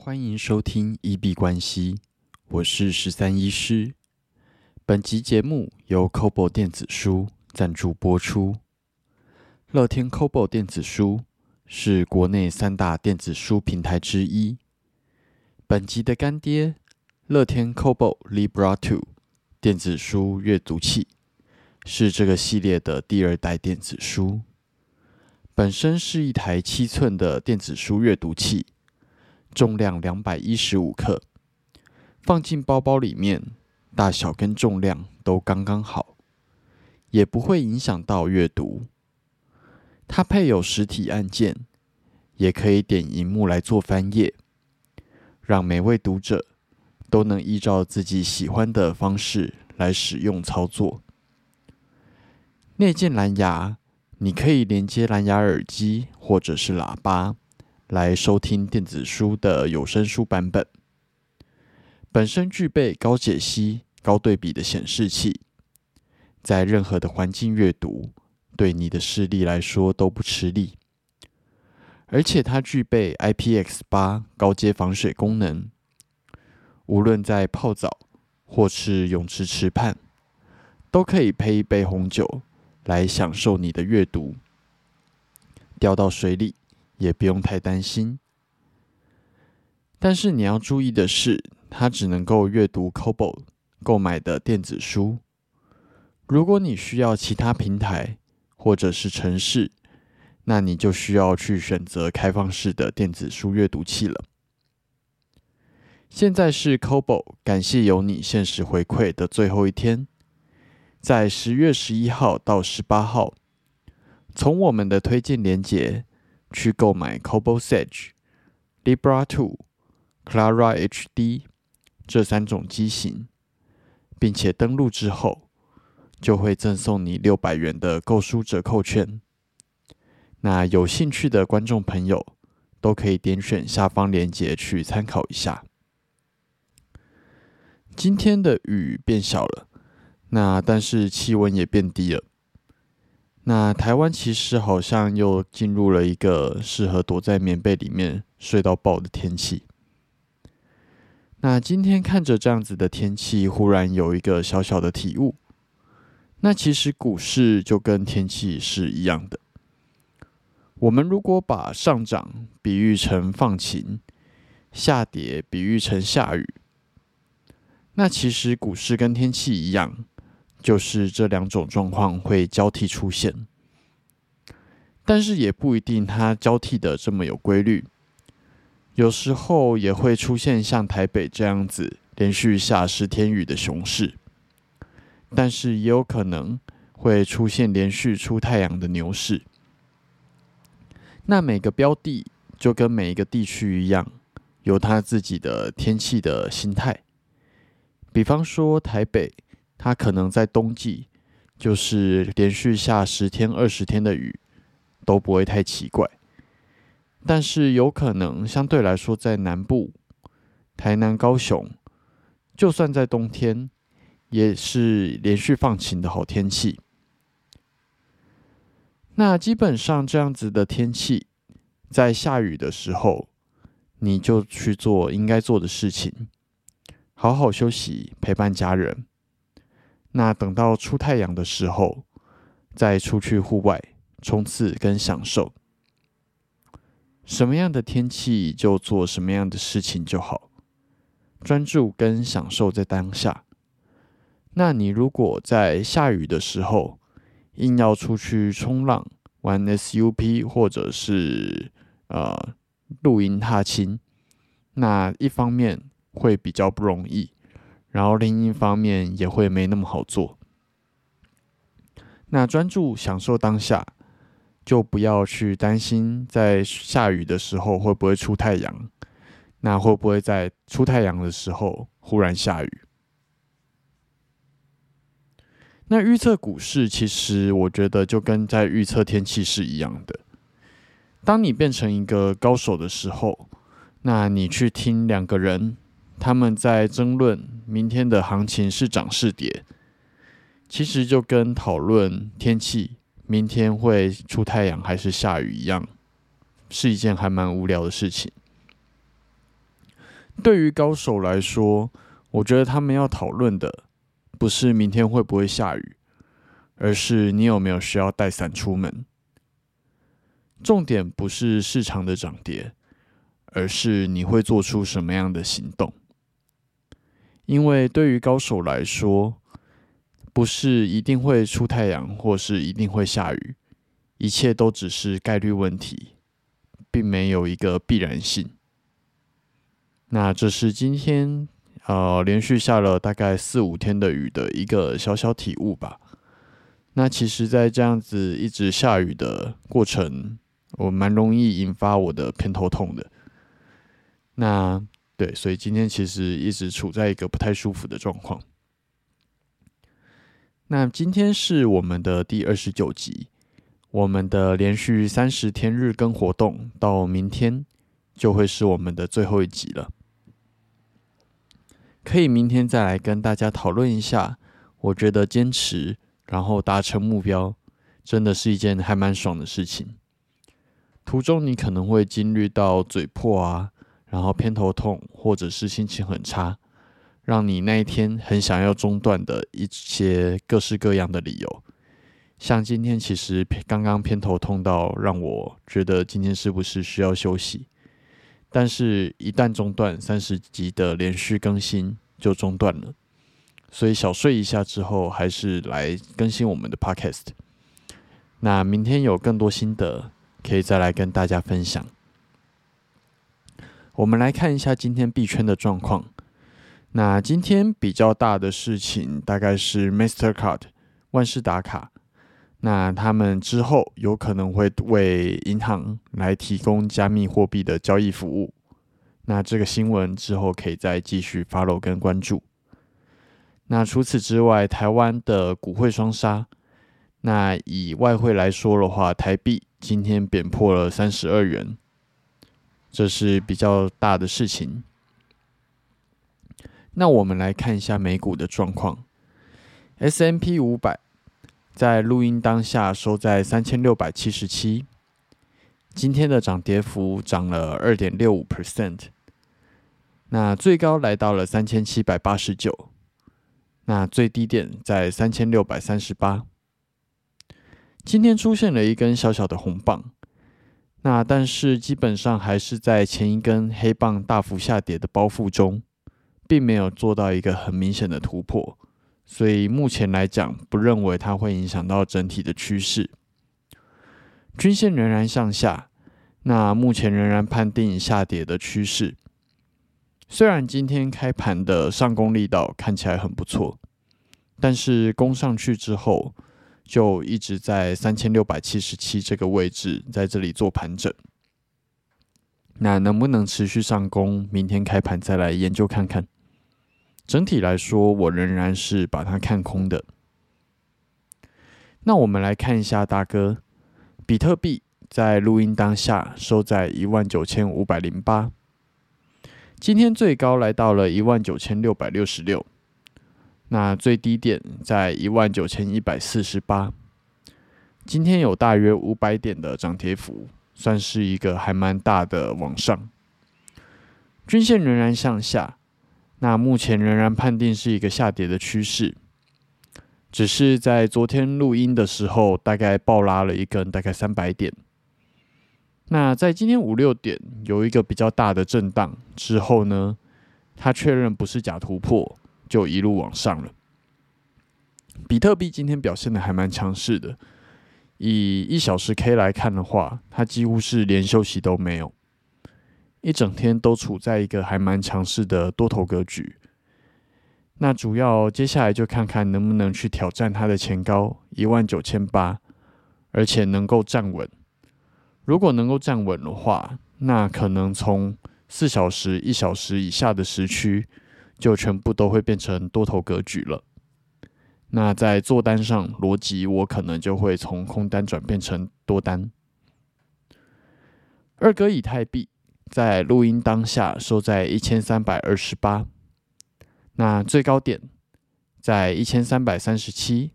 欢迎收听一币关系，我是十三医师。本集节目由 COBO 电子书赞助播出。乐天 COBO 电子书是国内三大电子书平台之一。本集的干爹乐天 COBO Libra Two 电子书阅读器是这个系列的第二代电子书。本身是一台七寸的电子书阅读器。重量两百一十五克，放进包包里面，大小跟重量都刚刚好，也不会影响到阅读。它配有实体按键，也可以点荧幕来做翻页，让每位读者都能依照自己喜欢的方式来使用操作。内建蓝牙，你可以连接蓝牙耳机或者是喇叭。来收听电子书的有声书版本，本身具备高解析、高对比的显示器，在任何的环境阅读，对你的视力来说都不吃力。而且它具备 IPX 八高阶防水功能，无论在泡澡或是泳池池畔，都可以配一杯红酒来享受你的阅读。掉到水里。也不用太担心，但是你要注意的是，它只能够阅读 Kobo 购买的电子书。如果你需要其他平台或者是城市，那你就需要去选择开放式的电子书阅读器了。现在是 Kobo 感谢有你限时回馈的最后一天，在十月十一号到十八号，从我们的推荐链接。去购买 Cobo Sage、Libra Two、Clara HD 这三种机型，并且登录之后，就会赠送你六百元的购书折扣券。那有兴趣的观众朋友，都可以点选下方链接去参考一下。今天的雨变小了，那但是气温也变低了。那台湾其实好像又进入了一个适合躲在棉被里面睡到爆的天气。那今天看着这样子的天气，忽然有一个小小的体悟。那其实股市就跟天气是一样的。我们如果把上涨比喻成放晴，下跌比喻成下雨，那其实股市跟天气一样。就是这两种状况会交替出现，但是也不一定它交替的这么有规律。有时候也会出现像台北这样子连续下十天雨的熊市，但是也有可能会出现连续出太阳的牛市。那每个标的就跟每一个地区一样，有它自己的天气的心态。比方说台北。它可能在冬季，就是连续下十天、二十天的雨都不会太奇怪。但是有可能相对来说，在南部、台南、高雄，就算在冬天，也是连续放晴的好天气。那基本上这样子的天气，在下雨的时候，你就去做应该做的事情，好好休息，陪伴家人。那等到出太阳的时候，再出去户外冲刺跟享受。什么样的天气就做什么样的事情就好，专注跟享受在当下。那你如果在下雨的时候硬要出去冲浪、玩 SUP 或者是呃露营踏青，那一方面会比较不容易。然后另一方面也会没那么好做。那专注享受当下，就不要去担心在下雨的时候会不会出太阳，那会不会在出太阳的时候忽然下雨？那预测股市，其实我觉得就跟在预测天气是一样的。当你变成一个高手的时候，那你去听两个人。他们在争论明天的行情是涨是跌，其实就跟讨论天气明天会出太阳还是下雨一样，是一件还蛮无聊的事情。对于高手来说，我觉得他们要讨论的不是明天会不会下雨，而是你有没有需要带伞出门。重点不是市场的涨跌，而是你会做出什么样的行动。因为对于高手来说，不是一定会出太阳，或是一定会下雨，一切都只是概率问题，并没有一个必然性。那这是今天呃连续下了大概四五天的雨的一个小小体悟吧。那其实，在这样子一直下雨的过程，我蛮容易引发我的偏头痛的。那对，所以今天其实一直处在一个不太舒服的状况。那今天是我们的第二十九集，我们的连续三十天日更活动到明天就会是我们的最后一集了。可以明天再来跟大家讨论一下，我觉得坚持然后达成目标，真的是一件还蛮爽的事情。途中你可能会经历到嘴破啊。然后偏头痛，或者是心情很差，让你那一天很想要中断的一些各式各样的理由。像今天其实刚刚偏头痛到让我觉得今天是不是需要休息？但是，一旦中断，三十集的连续更新就中断了。所以小睡一下之后，还是来更新我们的 Podcast。那明天有更多心得，可以再来跟大家分享。我们来看一下今天币圈的状况。那今天比较大的事情，大概是 Mastercard 万事达卡。那他们之后有可能会为银行来提供加密货币的交易服务。那这个新闻之后可以再继续 follow 跟关注。那除此之外，台湾的股汇双杀。那以外汇来说的话，台币今天贬破了三十二元。这是比较大的事情。那我们来看一下美股的状况。S M P 五百在录音当下收在三千六百七十七，今天的涨跌幅涨了二点六五 percent。那最高来到了三千七百八十九，那最低点在三千六百三十八。今天出现了一根小小的红棒。那但是基本上还是在前一根黑棒大幅下跌的包袱中，并没有做到一个很明显的突破，所以目前来讲，不认为它会影响到整体的趋势。均线仍然向下，那目前仍然判定下跌的趋势。虽然今天开盘的上攻力道看起来很不错，但是攻上去之后。就一直在三千六百七十七这个位置，在这里做盘整。那能不能持续上攻？明天开盘再来研究看看。整体来说，我仍然是把它看空的。那我们来看一下大哥，比特币在录音当下收在一万九千五百零八，今天最高来到了一万九千六百六十六。那最低点在一万九千一百四十八，今天有大约五百点的涨跌幅，算是一个还蛮大的往上。均线仍然向下，那目前仍然判定是一个下跌的趋势，只是在昨天录音的时候，大概暴拉了一根大概三百点。那在今天五六点有一个比较大的震荡之后呢，它确认不是假突破。就一路往上了。比特币今天表现的还蛮强势的，以一小时 K 来看的话，它几乎是连休息都没有，一整天都处在一个还蛮强势的多头格局。那主要接下来就看看能不能去挑战它的前高一万九千八，而且能够站稳。如果能够站稳的话，那可能从四小时、一小时以下的时区。就全部都会变成多头格局了。那在做单上逻辑，我可能就会从空单转变成多单。二哥以太币在录音当下收在一千三百二十八，那最高点在一千三百三十七，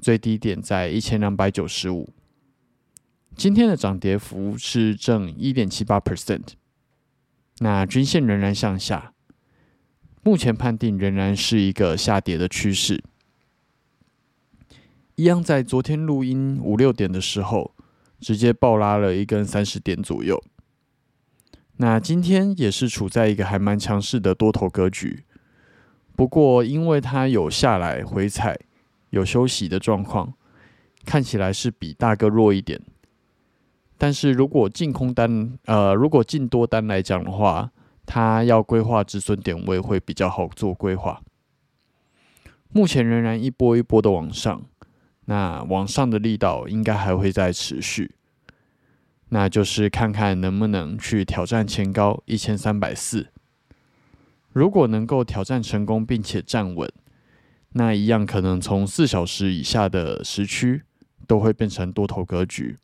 最低点在一千两百九十五。今天的涨跌幅是正一点七八 percent。那均线仍然向下，目前判定仍然是一个下跌的趋势。一样在昨天录音五六点的时候，直接暴拉了一根三十点左右。那今天也是处在一个还蛮强势的多头格局，不过因为它有下来回踩、有休息的状况，看起来是比大哥弱一点。但是如果进空单，呃，如果进多单来讲的话，它要规划止损点位会比较好做规划。目前仍然一波一波的往上。那往上的力道应该还会再持续，那就是看看能不能去挑战前高一千三百四。如果能够挑战成功并且站稳，那一样可能从四小时以下的时区都会变成多头格局。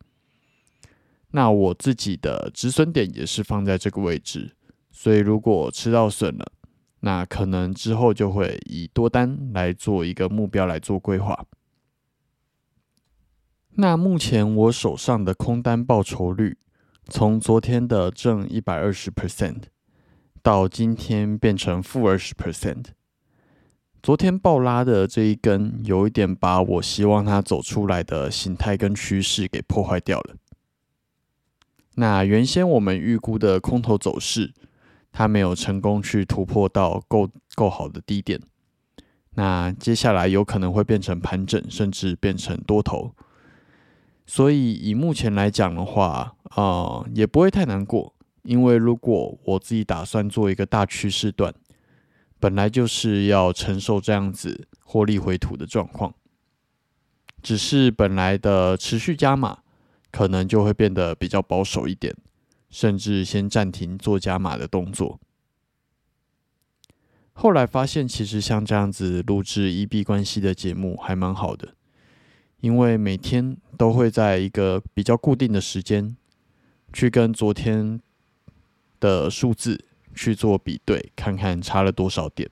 那我自己的止损点也是放在这个位置，所以如果吃到损了，那可能之后就会以多单来做一个目标来做规划。那目前我手上的空单报酬率，从昨天的正一百二十 percent，到今天变成负二十 percent。昨天爆拉的这一根，有一点把我希望它走出来的形态跟趋势给破坏掉了。那原先我们预估的空头走势，它没有成功去突破到够够好的低点，那接下来有可能会变成盘整，甚至变成多头。所以以目前来讲的话，啊，也不会太难过，因为如果我自己打算做一个大趋势段，本来就是要承受这样子获利回吐的状况，只是本来的持续加码，可能就会变得比较保守一点，甚至先暂停做加码的动作。后来发现，其实像这样子录制一 B 关系的节目还蛮好的。因为每天都会在一个比较固定的时间，去跟昨天的数字去做比对，看看差了多少点。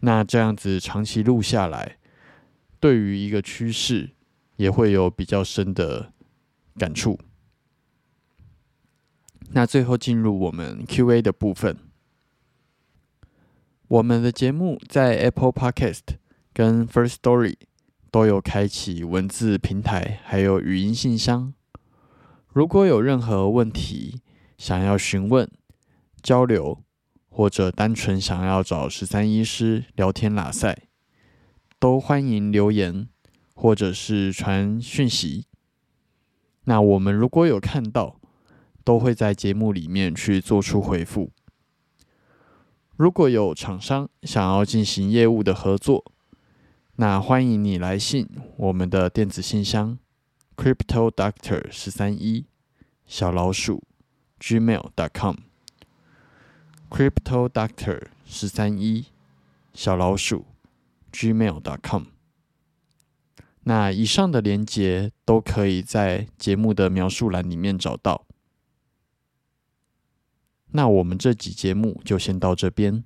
那这样子长期录下来，对于一个趋势也会有比较深的感触。那最后进入我们 Q&A 的部分，我们的节目在 Apple Podcast 跟 First Story。都有开启文字平台，还有语音信箱。如果有任何问题想要询问、交流，或者单纯想要找十三医师聊天拉塞，都欢迎留言或者是传讯息。那我们如果有看到，都会在节目里面去做出回复。如果有厂商想要进行业务的合作，那欢迎你来信我们的电子信箱，crypto doctor 十三一小老鼠 gmail dot com crypto doctor 十三一小老鼠 gmail dot com。那以上的连接都可以在节目的描述栏里面找到。那我们这集节目就先到这边。